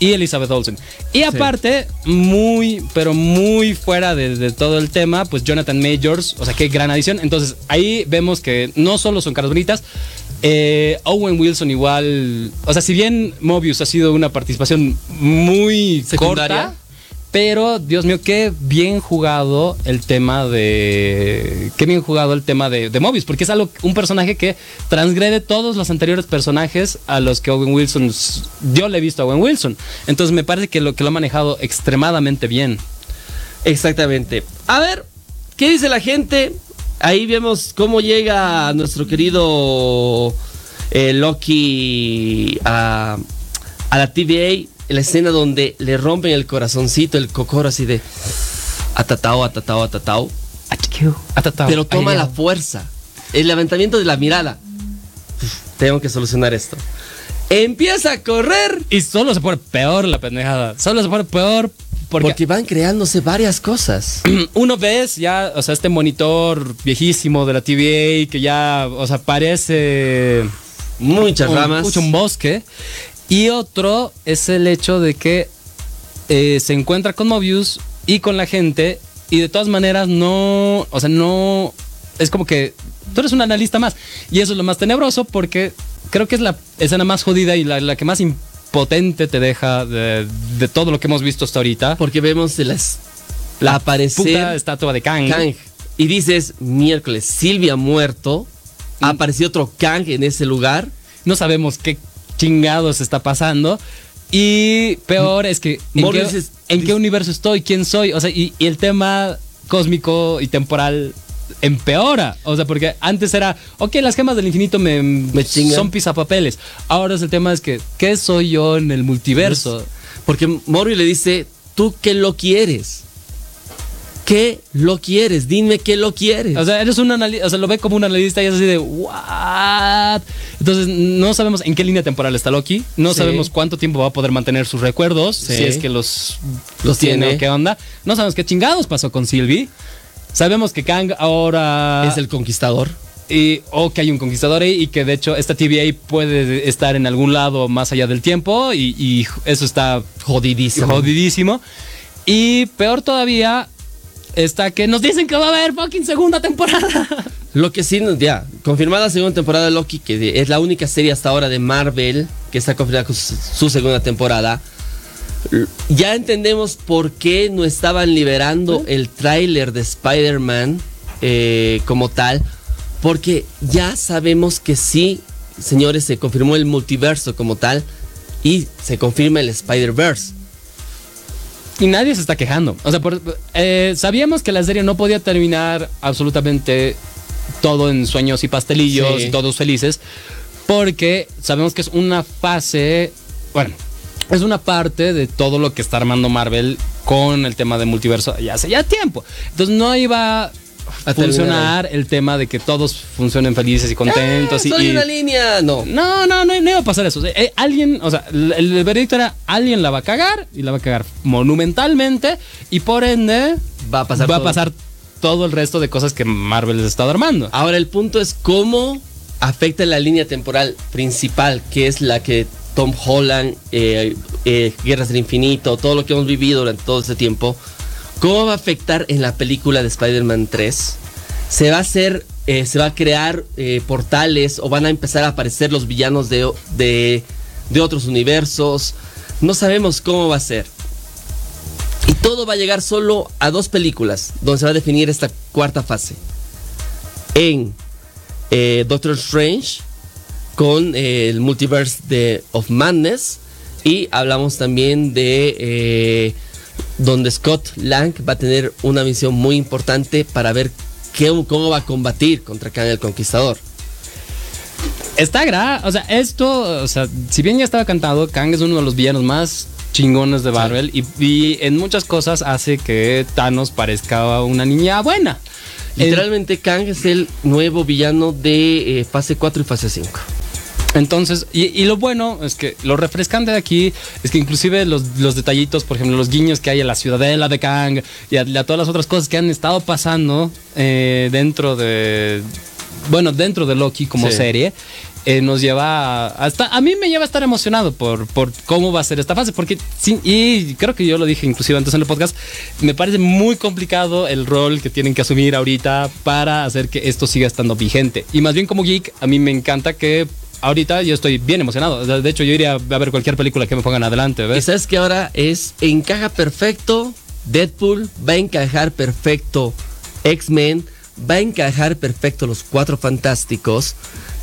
y Elizabeth Olsen. Y aparte, muy, pero muy fuera de, todo el tema, pues Jonathan Majors, o sea, qué gran adición. Entonces, ahí vemos que no solo son caras bonitas, eh, Owen Wilson igual, o sea, si bien Mobius ha sido una participación muy corta, pero, Dios mío, qué bien jugado el tema de. Qué bien jugado el tema de, de Mobius, porque es algo, un personaje que transgrede todos los anteriores personajes a los que Owen Wilson. Yo le he visto a Owen Wilson. Entonces me parece que lo, que lo ha manejado extremadamente bien. Exactamente. A ver, ¿qué dice la gente? Ahí vemos cómo llega nuestro querido eh, Loki a, a la TVA la escena donde le rompen el corazoncito, el cocoro así de atatao, atatao, atatao. atatao. Pero toma la fuerza, el levantamiento de la mirada. tengo que solucionar esto. Empieza a correr. Y solo se pone peor la pendejada. Solo se pone peor porque, van creándose varias cosas. Uno ves ya, o sea, este monitor viejísimo de la TVA que ya, o sea, parece muchas ramas. Mucho un bosque. Y otro es el hecho de que eh, se encuentra con Mobius y con la gente y de todas maneras no, o sea, no, es como que tú eres un analista más. Y eso es lo más tenebroso porque creo que es la escena más jodida y la, que más impotente te deja de, todo lo que hemos visto hasta ahorita. Porque vemos las, la, puta estatua de Kang. Kang. Y dices, miércoles, Silvia muerto, mm. apareció otro Kang en ese lugar. No sabemos qué chingados está pasando. Y peor es que ¿en, qué, universo estoy? ¿Quién soy? O sea, y, el tema cósmico y temporal empeora. O sea, porque antes era, ok, las gemas del infinito me, me son pisapapeles. Ahora es el tema es que, ¿qué soy yo en el multiverso? Porque Mori le dice, ¿tú qué lo quieres? Qué lo quieres? Dime qué lo quieres. O sea, eres un analista, o sea, lo ve como un analista y es así de, ¿what? Entonces, no sabemos en qué línea temporal está Loki, no sabemos cuánto tiempo va a poder mantener sus recuerdos, si es que los, los tiene, qué onda. No sabemos qué chingados pasó con Sylvie. Sabemos que Kang ahora... Es el conquistador. Y, o que hay un conquistador ahí y que de hecho esta TVA puede estar en algún lado más allá del tiempo y, y eso está jodidísimo. jodidísimo. Y peor todavía, está que nos dicen que va a haber fucking segunda temporada. Lo que sí, ya, confirmada segunda temporada de Loki, que es la única serie hasta ahora de Marvel que está confirmada con su, segunda temporada. Ya entendemos por qué no estaban liberando el tráiler de Spider-Man eh, como tal, porque ya sabemos que sí, señores, se confirmó el multiverso como tal y se confirma el Spider-Verse. Y nadie se está quejando. O sea, eh, sabíamos que la serie no podía terminar absolutamente todo en sueños y pastelillos, todos felices, porque sabemos que es una fase, bueno, es una parte de todo lo que está armando Marvel con el tema de multiverso ya hace ya tiempo. Entonces no iba a funcionar el tema de que todos funcionen felices y contentos. y, una línea, no. No, no, no, iba a pasar eso. Eh, alguien, o sea, el, veredicto era alguien la va a cagar y la va a cagar monumentalmente y por ende va a pasar, va a pasar todo el resto de cosas que Marvel les está armando. Ahora el punto es cómo afecta la línea temporal principal, que es la que Tom Holland, eh, eh, Guerras del Infinito, todo lo que hemos vivido durante todo este tiempo ¿Cómo va a afectar en la película de Spider-Man 3? ¿Se va a hacer eh, se va a crear eh, portales o van a empezar a aparecer los villanos de, de, otros universos. No sabemos cómo va a ser. Y todo va a llegar solo a dos películas donde se va a definir esta cuarta fase. En eh, Doctor Strange con el multiverse de of Madness y hablamos también de donde Scott Lang va a tener una misión muy importante para ver qué, cómo va a combatir contra Kang el Conquistador. Está gra, o sea, esto, o sea, si bien ya estaba cantado, Kang es uno de los villanos más chingones de Marvel y, y en muchas cosas hace que Thanos parezca una niña buena. Literalmente Kang es el nuevo villano de eh, fase 4 y fase 5. Entonces, y, y, lo bueno es que lo refrescante de aquí es que inclusive los, los, detallitos, por ejemplo, los guiños que hay a la ciudadela de Kang y a, a todas las otras cosas que han estado pasando eh, dentro de, bueno, dentro de Loki como sí. serie, eh, nos lleva a, hasta a mí me lleva a estar emocionado por, por cómo va a ser esta fase porque sí, y creo que yo lo dije inclusive antes en el podcast me parece muy complicado el rol que tienen que asumir ahorita para hacer que esto siga estando vigente y más bien como geek a mí me encanta que ahorita yo estoy bien emocionado. De hecho, yo iría a ver cualquier película que me pongan adelante. ¿ves? Y sabes que ahora es encaja perfecto. Deadpool va a encajar perfecto. X-Men va a encajar perfecto los cuatro fantásticos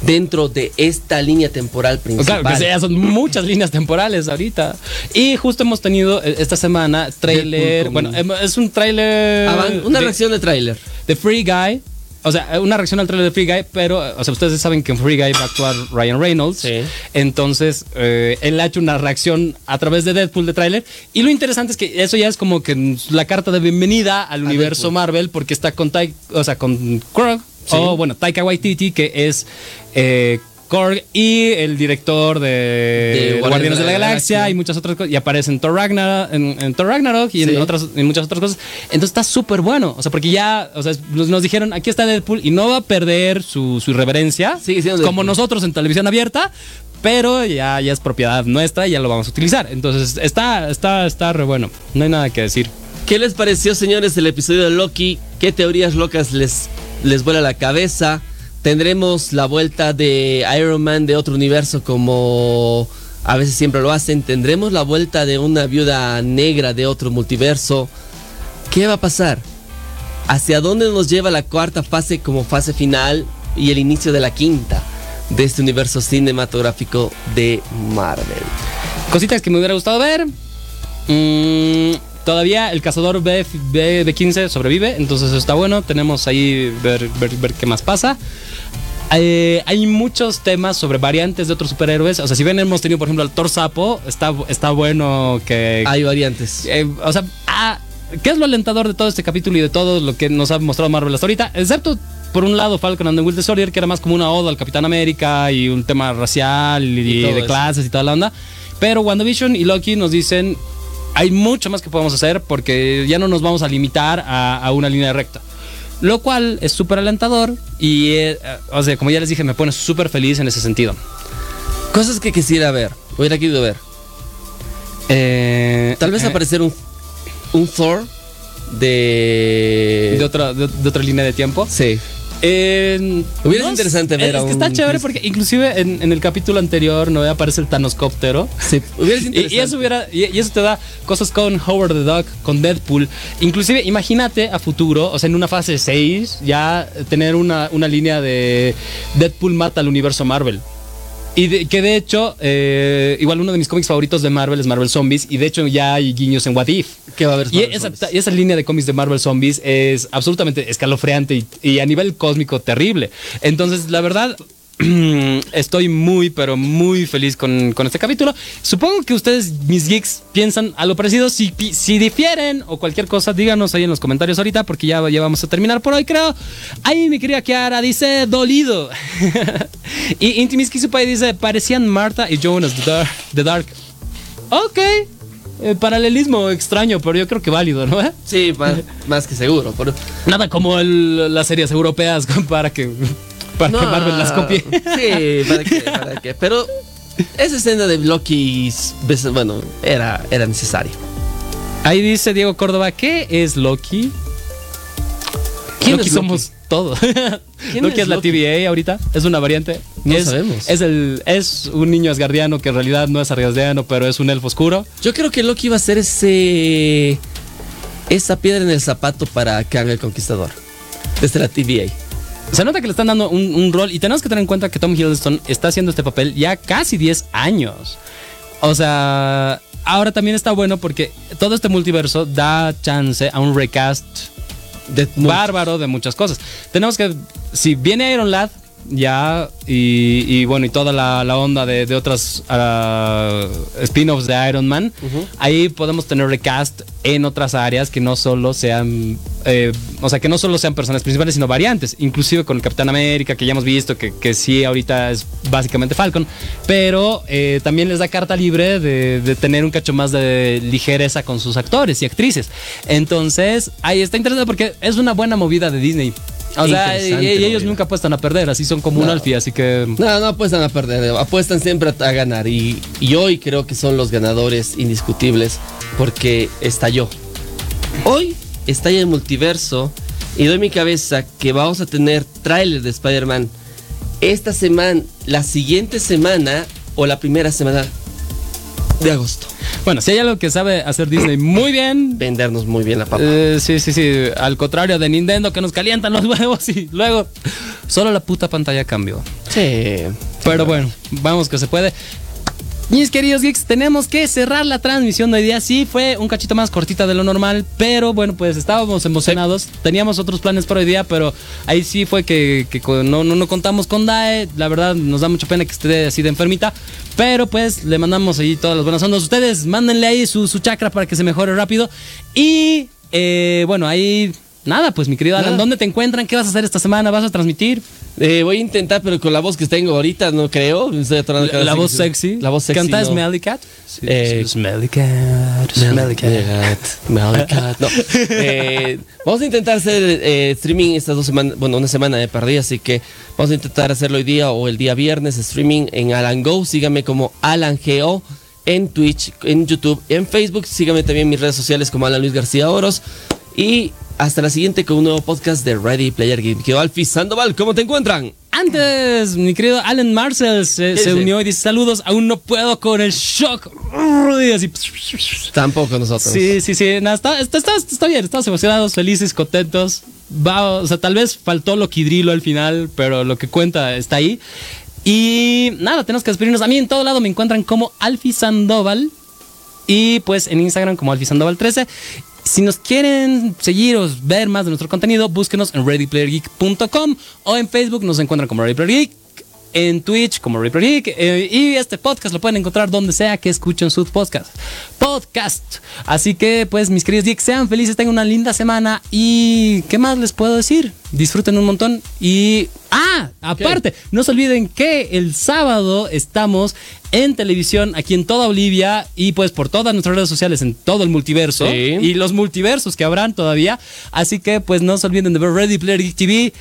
dentro de esta línea temporal principal. Claro, que ya son muchas líneas temporales ahorita. Y justo hemos tenido esta semana trailer. Bueno, es un trailer. Una de, reacción de trailer. De Free Guy o sea, una reacción al trailer de Free Guy, pero, o sea, ustedes saben que en Free Guy va a actuar Ryan Reynolds. Sí. Entonces, eh, él ha hecho una reacción a través de Deadpool de trailer. Y lo interesante es que eso ya es como que la carta de bienvenida al a universo Deadpool. Marvel, porque está con, Tai, o sea, con Krog, sí. o bueno, Taika Waititi, que es eh, Korg y el director de, de Guardianes de la, de la Galaxia, Galaxia, y muchas otras cosas. Y aparece en Thor Ragnarok, en, en Thor Ragnarok y sí. en, otras, en muchas otras cosas. Entonces está súper bueno. O sea, porque ya o sea, nos, dijeron, aquí está Deadpool y no va a perder su, su irreverencia, sí, sí, como nosotros en televisión abierta. Pero ya, ya es propiedad nuestra y ya lo vamos a utilizar. Entonces está, está, está re bueno. No hay nada que decir. ¿Qué les pareció, señores, el episodio de Loki? ¿Qué teorías locas les, les vuela la cabeza? Tendremos la vuelta de Iron Man de otro universo como a veces siempre lo hacen. Tendremos la vuelta de una viuda negra de otro multiverso. ¿Qué va a pasar? ¿Hacia dónde nos lleva la cuarta fase como fase final y el inicio de la quinta de este universo cinematográfico de Marvel? Cositas que me hubiera gustado ver. Mm, todavía el cazador B, B, B15 sobrevive, entonces está bueno. Tenemos ahí ver, ver, ver qué más pasa. Eh, hay muchos temas sobre variantes de otros superhéroes. O sea, si bien hemos tenido, por ejemplo, al Thor Sapo, está, está bueno que. Hay variantes. Eh, o sea, ah, ¿qué es lo alentador de todo este capítulo y de todo lo que nos ha mostrado Marvel hasta ahorita? Excepto, por un lado, Falcon and the Winter Soldier, que era más como una oda al Capitán América y un tema racial y, y de eso. clases y toda la onda. Pero WandaVision y Loki nos dicen hay mucho más que podemos hacer porque ya no nos vamos a limitar a, a una línea recta. Lo cual es súper alentador y, eh, o sea, como ya les dije, me pone súper feliz en ese sentido. Cosas que quisiera ver, hubiera querido ver. Eh, Tal vez eh, aparecer un, un Thor de... de, otra, de, de otra línea de tiempo. Sí. Eh, Hubiera sido interesante ver es a que está un chévere porque inclusive en, en el capítulo anterior no aparece el Thanoscóptero. Sí, hubiera sido Y, y interesante. eso hubiera, y, y eso te da cosas con Howard the Duck, con Deadpool. Inclusive, imagínate a futuro, o sea, en una fase 6, ya tener una, una línea de Deadpool mata al universo Marvel. Y de- que de hecho, eh, igual uno de mis cómics favoritos de Marvel es Marvel Zombies. Y de hecho ya hay guiños en What If. ¿Qué va a haber? Y esa, y esa, línea de cómics de Marvel Zombies es absolutamente escalofriante y, y a nivel cósmico terrible. Entonces, la verdad, estoy muy, pero muy feliz con, con, este capítulo. Supongo que ustedes, mis geeks, piensan a lo parecido. Si, si difieren o cualquier cosa, díganos ahí en los comentarios ahorita, porque ya, ya vamos a terminar por hoy, creo. Ahí mi querida Kiara dice, dolido. y Intimiski Supai dice, parecían Marta y Jonas The Dark. The Dark. Ok. Eh, paralelismo extraño, pero yo creo que válido, ¿no? Sí, más, más que seguro. Pero... Nada como el, las series europeas para que, para No, que Marvel las copie. Sí, para que, para que. Pero esa escena de Loki, bueno, era, era necesaria. Ahí dice Diego Córdoba, ¿qué es Loki? ¿Quién Loki es Loki? somos todos. ¿Quién Loki es es la Loki? TVA ahorita, es una variante. No es, sabemos. Es, el, es un niño asgardiano que en realidad no es asgardiano, pero es un elfo oscuro. Yo creo que Loki iba a ser ese. Esa piedra en el zapato para Kang el Conquistador. Desde la TVA. Se nota que le están dando un, un rol y tenemos que tener en cuenta que Tom Hiddleston está haciendo este papel ya casi 10 años. O sea, ahora también está bueno porque todo este multiverso da chance a un recast De bárbaro de muchas cosas. Tenemos que, si viene Iron Lad, ya, y, y bueno, y toda la, la onda de, de otras ah, spin-offs de Iron Man, ahí podemos tener recast en otras áreas que no solo sean, eh, o sea, que no solo sean personas principales, sino variantes, inclusive con el Capitán América, que ya hemos visto que, que sí, ahorita es básicamente Falcon, pero eh, también les da carta libre de, de tener un cacho más de ligereza con sus actores y actrices. Entonces, ahí está interesante porque es una buena movida de Disney. O sea, y, ellos nunca apuestan a perder, así son como un alfie, así que... No, no apuestan a perder, apuestan siempre a, a ganar. Y, y hoy creo que son los ganadores indiscutibles porque estalló. Hoy estalla el multiverso y doy mi cabeza que vamos a tener tráiler de Spider-Man esta semana, la siguiente semana o la primera semana de agosto. Bueno, si hay algo que sabe hacer Disney muy bien... Vendernos muy bien la papa. eh, sí, sí, sí. Al contrario de Nintendo que nos calientan los huevos y luego solo la puta pantalla cambió. Sí. Pero bueno, vamos que se puede. Mis queridos geeks, tenemos que cerrar la transmisión de hoy día. Sí, fue un cachito más cortita de lo normal, pero bueno, pues estábamos emocionados. Teníamos otros planes para hoy día, pero ahí sí fue que, que con- no, no, no contamos con Dae. La verdad, nos da mucha pena que esté así de enfermita, pero pues le mandamos ahí todas las buenas ondas. Ustedes mándenle ahí su, su chakra para que se mejore rápido. Y eh, bueno, ahí nada, pues mi querido Alan, Nada. ¿dónde te encuentran? ¿Qué vas a hacer esta semana? ¿Vas a transmitir? Eh, voy a intentar, pero con la voz que tengo ahorita, no creo. Estoy La, la voz sexy. La voz sexy. ¿Canta no. Smelly Cat? Eh, Smelly Cat. Smelly Cat. Smelly cat. No. Eh, vamos a intentar hacer eh, streaming estas dos semanas, bueno, una semana de perdida, así que vamos a intentar hacerlo hoy día o el día viernes, streaming en Alan Go. Síganme como Alan Go en Twitch, en YouTube, en Facebook. Síganme también en mis redes sociales como Alan Luis García Oros. Y hasta la siguiente con un nuevo podcast de Ready Player Game. Quedó Alfie Sandoval, ¿cómo te encuentran? Antes, mi querido Alan Marcel se, unió y dice saludos, aún no puedo con el shock. Y así. Tampoco nosotros. Sí, sí, sí. nada, está, está, está- está bien, estamos emocionados, felices, contentos. Va, o sea, tal vez faltó lo quidrilo al final, pero lo que cuenta está ahí. Y nada, tenemos que despedirnos. A mí en todo lado me encuentran como Alfi Sandoval. Y pues en Instagram como Alfi Sandoval 13. Si nos quieren seguir o ver más de nuestro contenido, búsquenos en readyplayergeek.com o en Facebook nos encuentran como Ready Geek, en Twitch como Geek eh, y este podcast lo pueden encontrar donde sea que escuchen sus podcasts. Podcast. Así que pues mis queridos geeks, sean felices, tengan una linda semana y ¿qué más les puedo decir? Disfruten un montón y ah, aparte, no se olviden que el sábado estamos en televisión aquí en toda Bolivia y pues por todas nuestras redes sociales en todo el multiverso Sí. y los multiversos que habrán todavía. Así que pues no se olviden de ver Ready Player Geek TV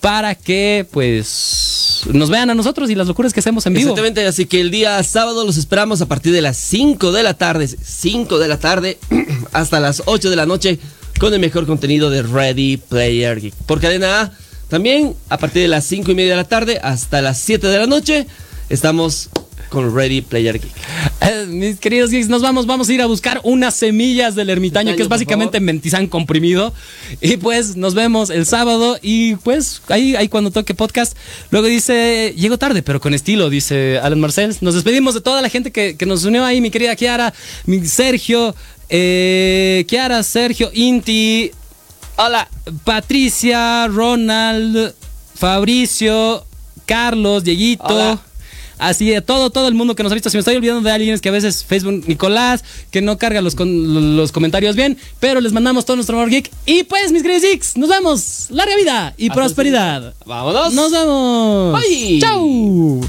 para que pues nos vean a nosotros y las locuras que hacemos en vivo. Exactamente, así que el día sábado los esperamos a partir de las 5 de la tarde, 5 de la tarde hasta las 8 de la noche con el mejor contenido de Ready Player Geek. Por cadena A, también a partir de las 5 y media de la tarde hasta las 7 de la noche estamos con Ready Player Geek. Eh, mis queridos geeks, nos vamos, vamos a ir a buscar unas semillas del ermitaño, que es básicamente mentizán comprimido. Y pues nos vemos el sábado y pues ahí, ahí cuando toque podcast. Luego dice, llego tarde, pero con estilo, dice Alan Marcel. Nos despedimos de toda la gente que, que nos unió ahí, mi querida Kiara, mi Sergio, eh, Kiara, Sergio, Inti, hola, Patricia, Ronald, Fabricio, Carlos, Dieguito. Hola. Así de todo, todo el mundo que nos ha visto. Si me estoy olvidando de alguien es que a veces Facebook Nicolás, que no carga los, con- los comentarios bien, pero les mandamos todo nuestro amor geek. Y pues, mis queridos geeks, nos vemos. Larga vida y Hasta prosperidad. ¡Vámonos! Nos vemos. Bye. Chau.